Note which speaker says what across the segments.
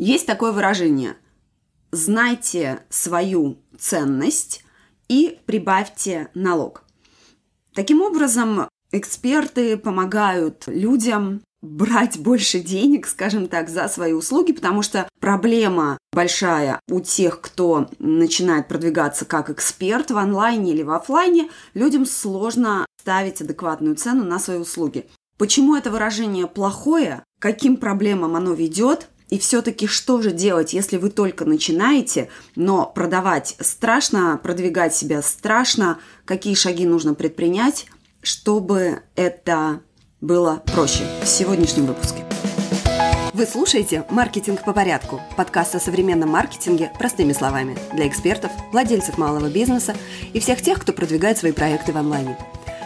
Speaker 1: Есть такое выражение «знайте свою ценность и прибавьте налог». Таким образом, эксперты помогают людям брать больше денег, скажем так, за свои услуги, потому что проблема большая у тех, кто начинает продвигаться как эксперт в онлайне или в офлайне, людям сложно ставить адекватную цену на свои услуги. Почему это выражение плохое, каким проблемам оно ведет, и все-таки что же делать, если вы только начинаете, но продавать страшно, продвигать себя страшно, какие шаги нужно предпринять, чтобы это было проще в сегодняшнем выпуске.
Speaker 2: Вы слушаете «Маркетинг по порядку» – подкаст о современном маркетинге простыми словами для экспертов, владельцев малого бизнеса и всех тех, кто продвигает свои проекты в онлайне.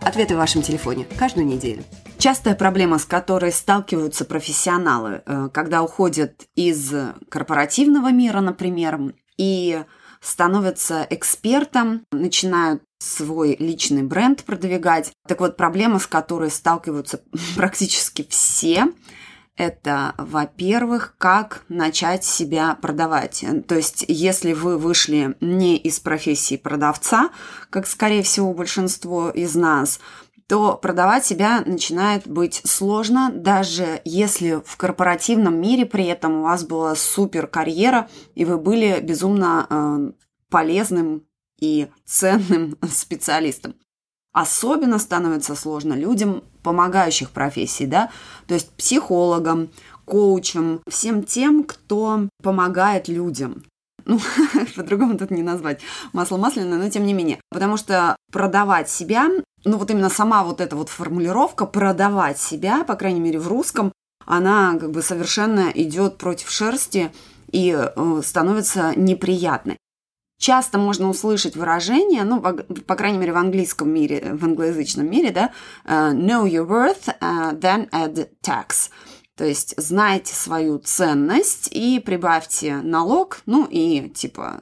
Speaker 2: Ответы в вашем телефоне каждую неделю.
Speaker 1: Частая проблема, с которой сталкиваются профессионалы, э, когда уходят из корпоративного мира, например, и становятся экспертом, начинают свой личный бренд продвигать. Так вот, проблема, с которой сталкиваются практически все, это, во-первых, как начать себя продавать. То есть, если вы вышли не из профессии продавца, как, скорее всего, большинство из нас, то продавать себя начинает быть сложно, даже если в корпоративном мире при этом у вас была супер карьера, и вы были безумно э, полезным и ценным специалистом. Особенно становится сложно людям помогающих профессий, да, то есть психологам, коучам, всем тем, кто помогает людям. Ну, по-другому тут не назвать масло масляное, но тем не менее. Потому что продавать себя, ну вот именно сама вот эта вот формулировка продавать себя, по крайней мере в русском, она как бы совершенно идет против шерсти и э, становится неприятной. Часто можно услышать выражение, ну, по, по крайней мере, в английском мире, в англоязычном мире, да, uh, know your worth, uh, then add tax. То есть знайте свою ценность и прибавьте налог, ну и типа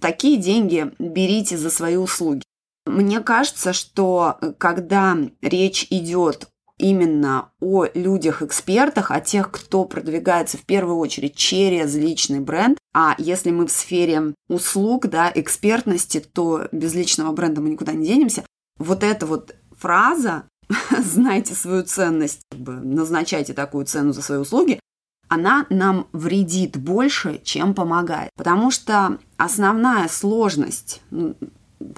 Speaker 1: такие деньги берите за свои услуги. Мне кажется, что э, когда речь идет именно о людях-экспертах, о тех, кто продвигается в первую очередь через личный бренд. А если мы в сфере услуг, да, экспертности, то без личного бренда мы никуда не денемся. Вот эта вот фраза «знайте свою ценность», назначайте такую цену за свои услуги, она нам вредит больше, чем помогает. Потому что основная сложность,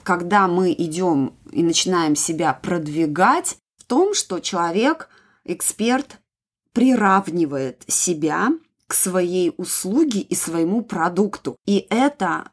Speaker 1: когда мы идем и начинаем себя продвигать, том, что человек, эксперт, приравнивает себя к своей услуге и своему продукту. И это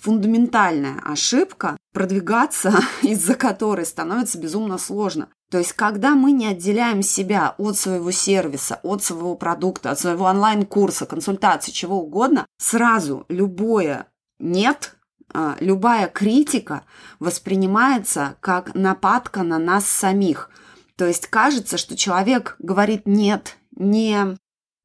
Speaker 1: фундаментальная ошибка, продвигаться из-за которой становится безумно сложно. То есть, когда мы не отделяем себя от своего сервиса, от своего продукта, от своего онлайн-курса, консультации, чего угодно, сразу любое «нет», а, любая критика воспринимается как нападка на нас самих – то есть кажется, что человек говорит нет, не,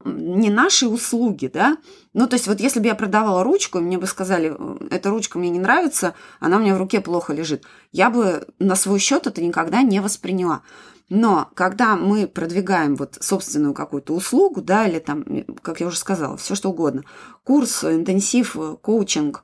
Speaker 1: не наши услуги, да. Ну, то есть вот если бы я продавала ручку, мне бы сказали, эта ручка мне не нравится, она у меня в руке плохо лежит, я бы на свой счет это никогда не восприняла. Но когда мы продвигаем вот собственную какую-то услугу, да, или там, как я уже сказала, все что угодно, курс, интенсив, коучинг,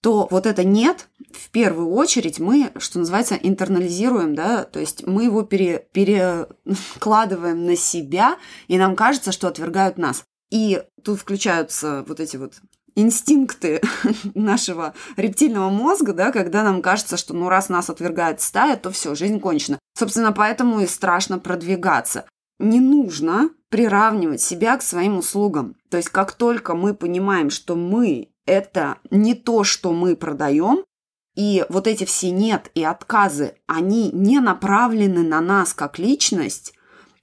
Speaker 1: то вот это нет, в первую очередь мы, что называется, интернализируем, да, то есть мы его пере, перекладываем на себя, и нам кажется, что отвергают нас. И тут включаются вот эти вот инстинкты нашего рептильного мозга, да, когда нам кажется, что ну раз нас отвергает стая, то все, жизнь кончена. Собственно, поэтому и страшно продвигаться. Не нужно приравнивать себя к своим услугам. То есть как только мы понимаем, что мы это не то, что мы продаем, и вот эти все нет и отказы, они не направлены на нас как личность,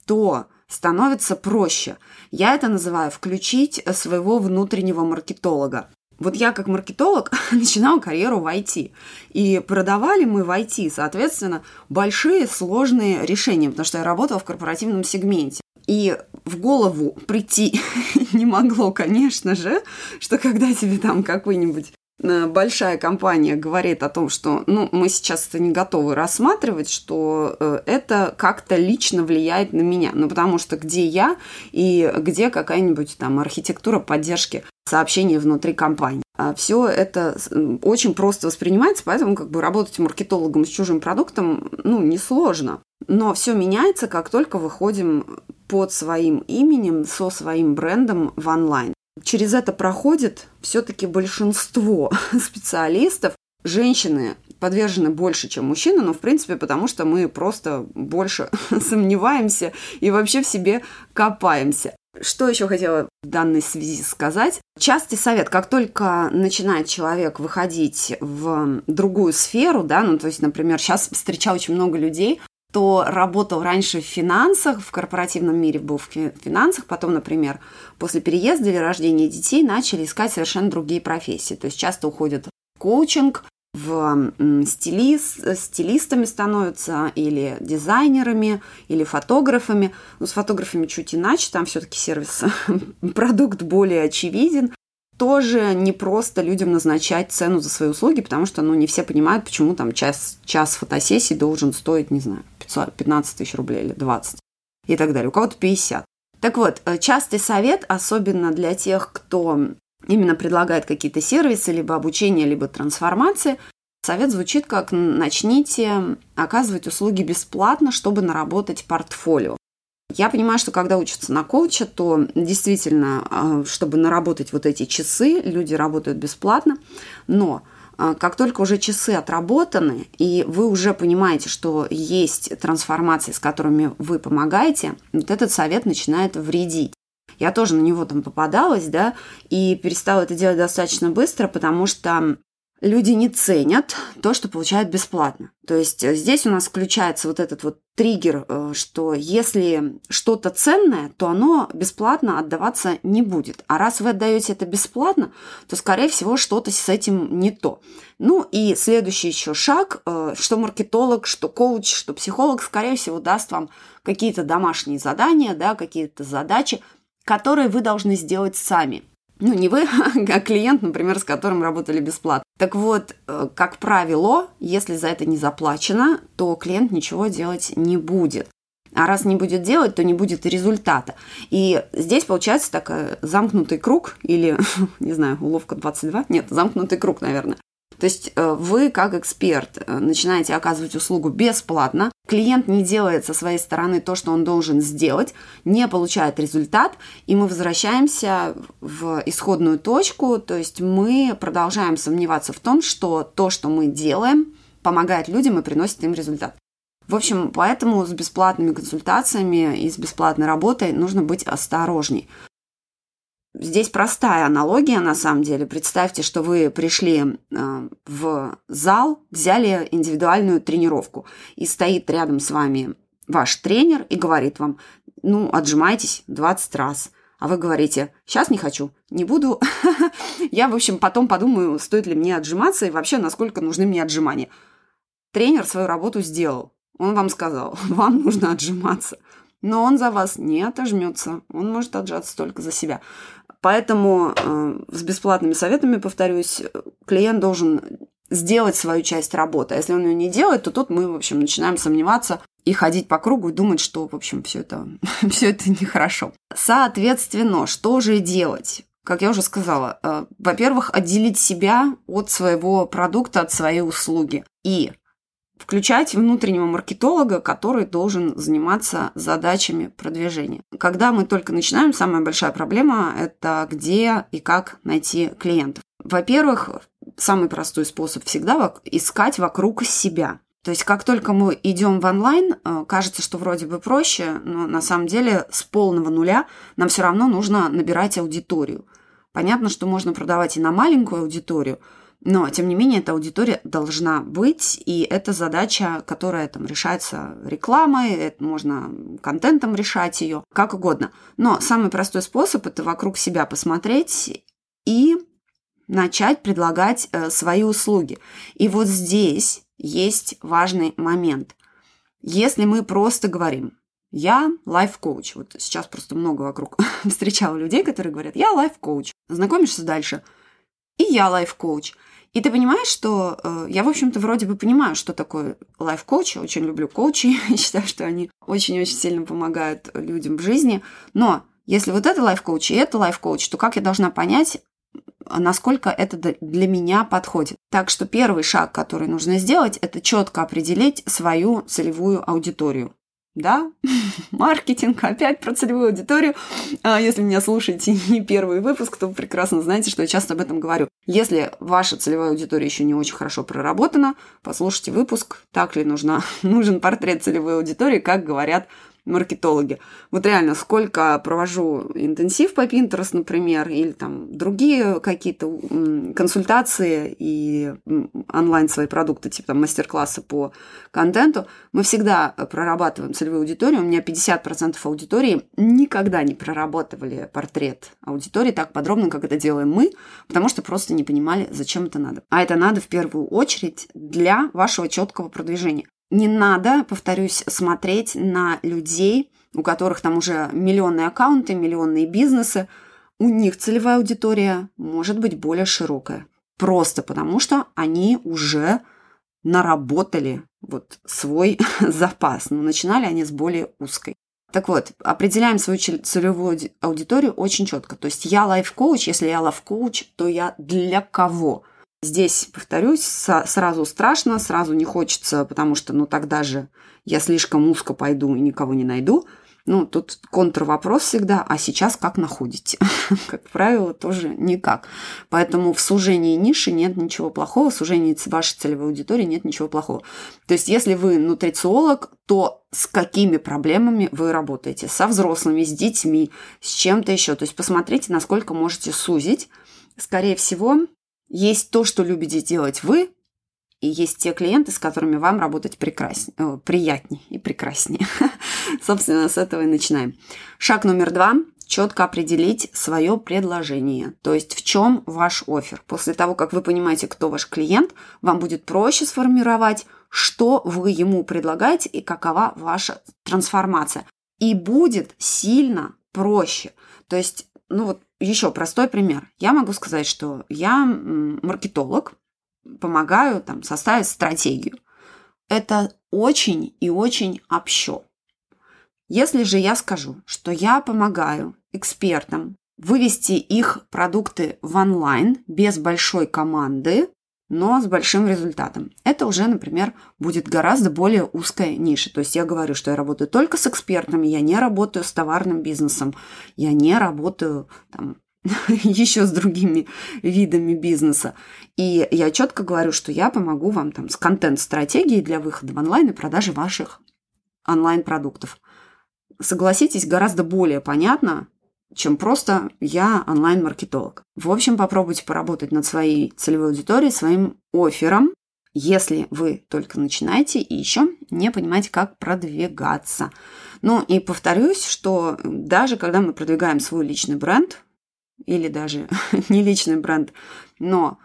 Speaker 1: то становится проще. Я это называю включить своего внутреннего маркетолога. Вот я как маркетолог начинала карьеру в IT. И продавали мы в IT, соответственно, большие сложные решения, потому что я работала в корпоративном сегменте. И в голову прийти не могло, конечно же, что когда тебе там какой-нибудь большая компания говорит о том, что ну, мы сейчас это не готовы рассматривать, что э, это как-то лично влияет на меня. Ну, потому что где я и где какая-нибудь там архитектура поддержки сообщений внутри компании. А все это очень просто воспринимается, поэтому как бы работать маркетологом с чужим продуктом, ну, несложно. Но все меняется, как только выходим под своим именем, со своим брендом в онлайн. Через это проходит все-таки большинство специалистов. Женщины подвержены больше, чем мужчины, но в принципе потому, что мы просто больше сомневаемся и вообще в себе копаемся. Что еще хотела в данной связи сказать? Частый совет, как только начинает человек выходить в другую сферу, да, ну то есть, например, сейчас встречаю очень много людей, кто работал раньше в финансах, в корпоративном мире был в финансах, потом, например, после переезда или рождения детей начали искать совершенно другие профессии. То есть часто уходят в коучинг, в стилист, стилистами становятся или дизайнерами, или фотографами. Ну, с фотографами чуть иначе, там все-таки сервис, продукт более очевиден тоже не просто людям назначать цену за свои услуги, потому что, ну, не все понимают, почему там час, час фотосессии должен стоить, не знаю, 500, 15 тысяч рублей или 20 и так далее. У кого-то 50. Так вот, э, частый совет, особенно для тех, кто именно предлагает какие-то сервисы, либо обучение, либо трансформации, совет звучит как «начните оказывать услуги бесплатно, чтобы наработать портфолио». Я понимаю, что когда учатся на коуча, то действительно, а, чтобы наработать вот эти часы, люди работают бесплатно, но а, как только уже часы отработаны, и вы уже понимаете, что есть трансформации, с которыми вы помогаете, вот этот совет начинает вредить. Я тоже на него там попадалась, да, и перестала это делать достаточно быстро, потому что люди не ценят то, что получают бесплатно. То есть э, здесь у нас включается вот этот вот триггер, э, что если что-то ценное, то оно бесплатно отдаваться не будет. А раз вы отдаете это бесплатно, то, скорее всего, что-то с этим не то. Ну и следующий еще шаг, э, что маркетолог, что коуч, что психолог, скорее всего, даст вам какие-то домашние задания, да, какие-то задачи, которые вы должны сделать сами – ну, не вы, а клиент, например, с которым работали бесплатно. Так вот, э, как правило, если за это не заплачено, то клиент ничего делать не будет. А раз не будет делать, то не будет и результата. И здесь получается такой замкнутый круг, или, не знаю, уловка 22, нет, замкнутый круг, наверное. То есть э, вы, как эксперт, э, начинаете оказывать услугу бесплатно, клиент не делает со своей стороны то, что он должен сделать, не получает результат, и мы возвращаемся в исходную точку, то есть мы продолжаем сомневаться в том, что то, что мы делаем, помогает людям и приносит им результат. В общем, поэтому с бесплатными консультациями и с бесплатной работой нужно быть осторожней. Здесь простая аналогия, на самом деле. Представьте, что вы пришли э, в зал, взяли индивидуальную тренировку, и стоит рядом с вами ваш тренер и говорит вам, ну, отжимайтесь 20 раз. А вы говорите, сейчас не хочу, не буду. Я, в общем, потом подумаю, стоит ли мне отжиматься и вообще, насколько нужны мне отжимания. Тренер свою работу сделал. Он вам сказал, вам нужно отжиматься. Но он за вас не отожмется. Он может отжаться только за себя. Поэтому э, с бесплатными советами, повторюсь, клиент должен сделать свою часть работы. А если он ее не делает, то тут мы, в общем, начинаем сомневаться и ходить по кругу и думать, что, в общем, все это, все это нехорошо. Соответственно, что же делать? Как я уже сказала, э, во-первых, отделить себя от своего продукта, от своей услуги. И включать внутреннего маркетолога, который должен заниматься задачами продвижения. Когда мы только начинаем, самая большая проблема – это где и как найти клиентов. Во-первых, самый простой способ всегда искать вокруг себя. То есть как только мы идем в онлайн, э, кажется, что вроде бы проще, но на самом деле с полного нуля нам все равно нужно набирать аудиторию. Понятно, что можно продавать и на маленькую аудиторию – но, тем не менее, эта аудитория должна быть, и это задача, которая там решается рекламой, это можно контентом решать ее, как угодно. Но самый простой способ – это вокруг себя посмотреть и начать предлагать э, свои услуги. И вот здесь есть важный момент. Если мы просто говорим, я life coach. Вот сейчас просто много вокруг встречала людей, которые говорят, я life coach. Знакомишься дальше. И я life coach. И ты понимаешь, что э, я, в общем-то, вроде бы понимаю, что такое life coach. Я очень люблю коучей. считаю, что они очень-очень сильно помогают людям в жизни. Но если вот это лайф-коуч и это лайф-коуч, то как я должна понять, насколько это для меня подходит. Так что первый шаг, который нужно сделать, это четко определить свою целевую аудиторию. Да, маркетинг, опять про целевую аудиторию. А если меня слушаете не первый выпуск, то прекрасно знаете, что я часто об этом говорю. Если ваша целевая аудитория еще не очень хорошо проработана, послушайте выпуск, так ли нужна, нужен портрет целевой аудитории, как говорят маркетологи. Вот реально, сколько провожу интенсив по Pinterest, например, или там другие какие-то консультации и онлайн свои продукты, типа там мастер-классы по контенту, мы всегда прорабатываем целевую аудиторию. У меня 50% аудитории никогда не прорабатывали портрет аудитории так подробно, как это делаем мы, потому что просто не понимали, зачем это надо. А это надо в первую очередь для вашего четкого продвижения. Не надо, повторюсь, смотреть на людей, у которых там уже миллионные аккаунты, миллионные бизнесы. У них целевая аудитория может быть более широкая. Просто потому, что они уже наработали вот свой запас. Но начинали они с более узкой. Так вот, определяем свою целевую аудиторию очень четко. То есть я лайф-коуч, если я лайф-коуч, то я для кого? Здесь, повторюсь, сразу страшно, сразу не хочется, потому что, ну, тогда же я слишком узко пойду и никого не найду. Ну, тут контрвопрос всегда, а сейчас как находите? как правило, тоже никак. Поэтому в сужении ниши нет ничего плохого, в сужении вашей целевой аудитории нет ничего плохого. То есть, если вы нутрициолог, то с какими проблемами вы работаете? Со взрослыми, с детьми, с чем-то еще. То есть, посмотрите, насколько можете сузить. Скорее всего, есть то, что любите делать вы, и есть те клиенты, с которыми вам работать прекраснее, э, приятнее и прекраснее. Собственно, с этого и начинаем. Шаг номер два – четко определить свое предложение. То есть в чем ваш офер. После того, как вы понимаете, кто ваш клиент, вам будет проще сформировать, что вы ему предлагаете и какова ваша трансформация. И будет сильно проще. То есть, ну вот еще простой пример. Я могу сказать, что я маркетолог, помогаю там, составить стратегию. Это очень и очень общо. Если же я скажу, что я помогаю экспертам вывести их продукты в онлайн без большой команды, но с большим результатом. Это уже, например, будет гораздо более узкая ниша. То есть я говорю, что я работаю только с экспертами, я не работаю с товарным бизнесом, я не работаю там, еще с другими видами бизнеса. И я четко говорю, что я помогу вам там с контент-стратегией для выхода в онлайн и продажи ваших онлайн-продуктов. Согласитесь, гораздо более понятно, чем просто я онлайн-маркетолог. В общем, попробуйте поработать над своей целевой аудиторией, своим оффером, если вы только начинаете и еще не понимаете, как продвигаться. Ну и повторюсь, что даже когда мы продвигаем свой личный бренд, или даже не личный бренд, но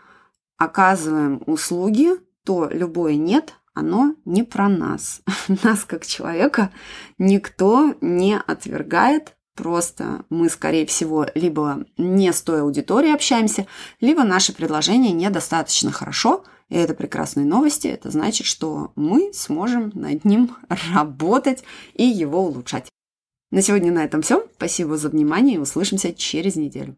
Speaker 1: оказываем услуги, то любое «нет» оно не про нас. Нас как человека никто не отвергает, Просто мы, скорее всего, либо не с той аудиторией общаемся, либо наше предложение недостаточно хорошо, и это прекрасные новости. Это значит, что мы сможем над ним работать и его улучшать. На сегодня на этом все. Спасибо за внимание и услышимся через неделю.